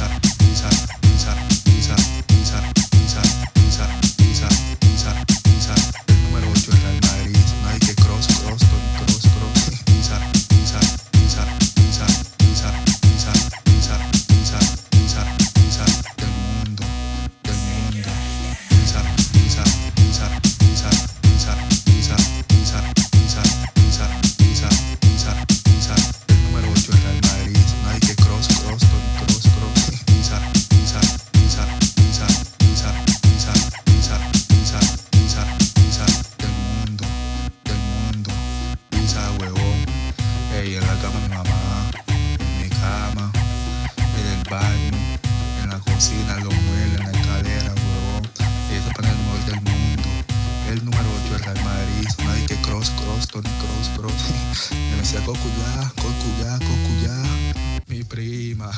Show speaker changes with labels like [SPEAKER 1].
[SPEAKER 1] al canal! en la cama de mi mamá, en mi cama, en el baño, en la cocina, los muebles, en la escalera, huevón. Eso para el mejor del mundo. El número 8 es Real Madrid, una que cross, cross, Tony Cross, cross. Y me decía, Cocuyá, Cocuyá, Cocuyá, mi prima.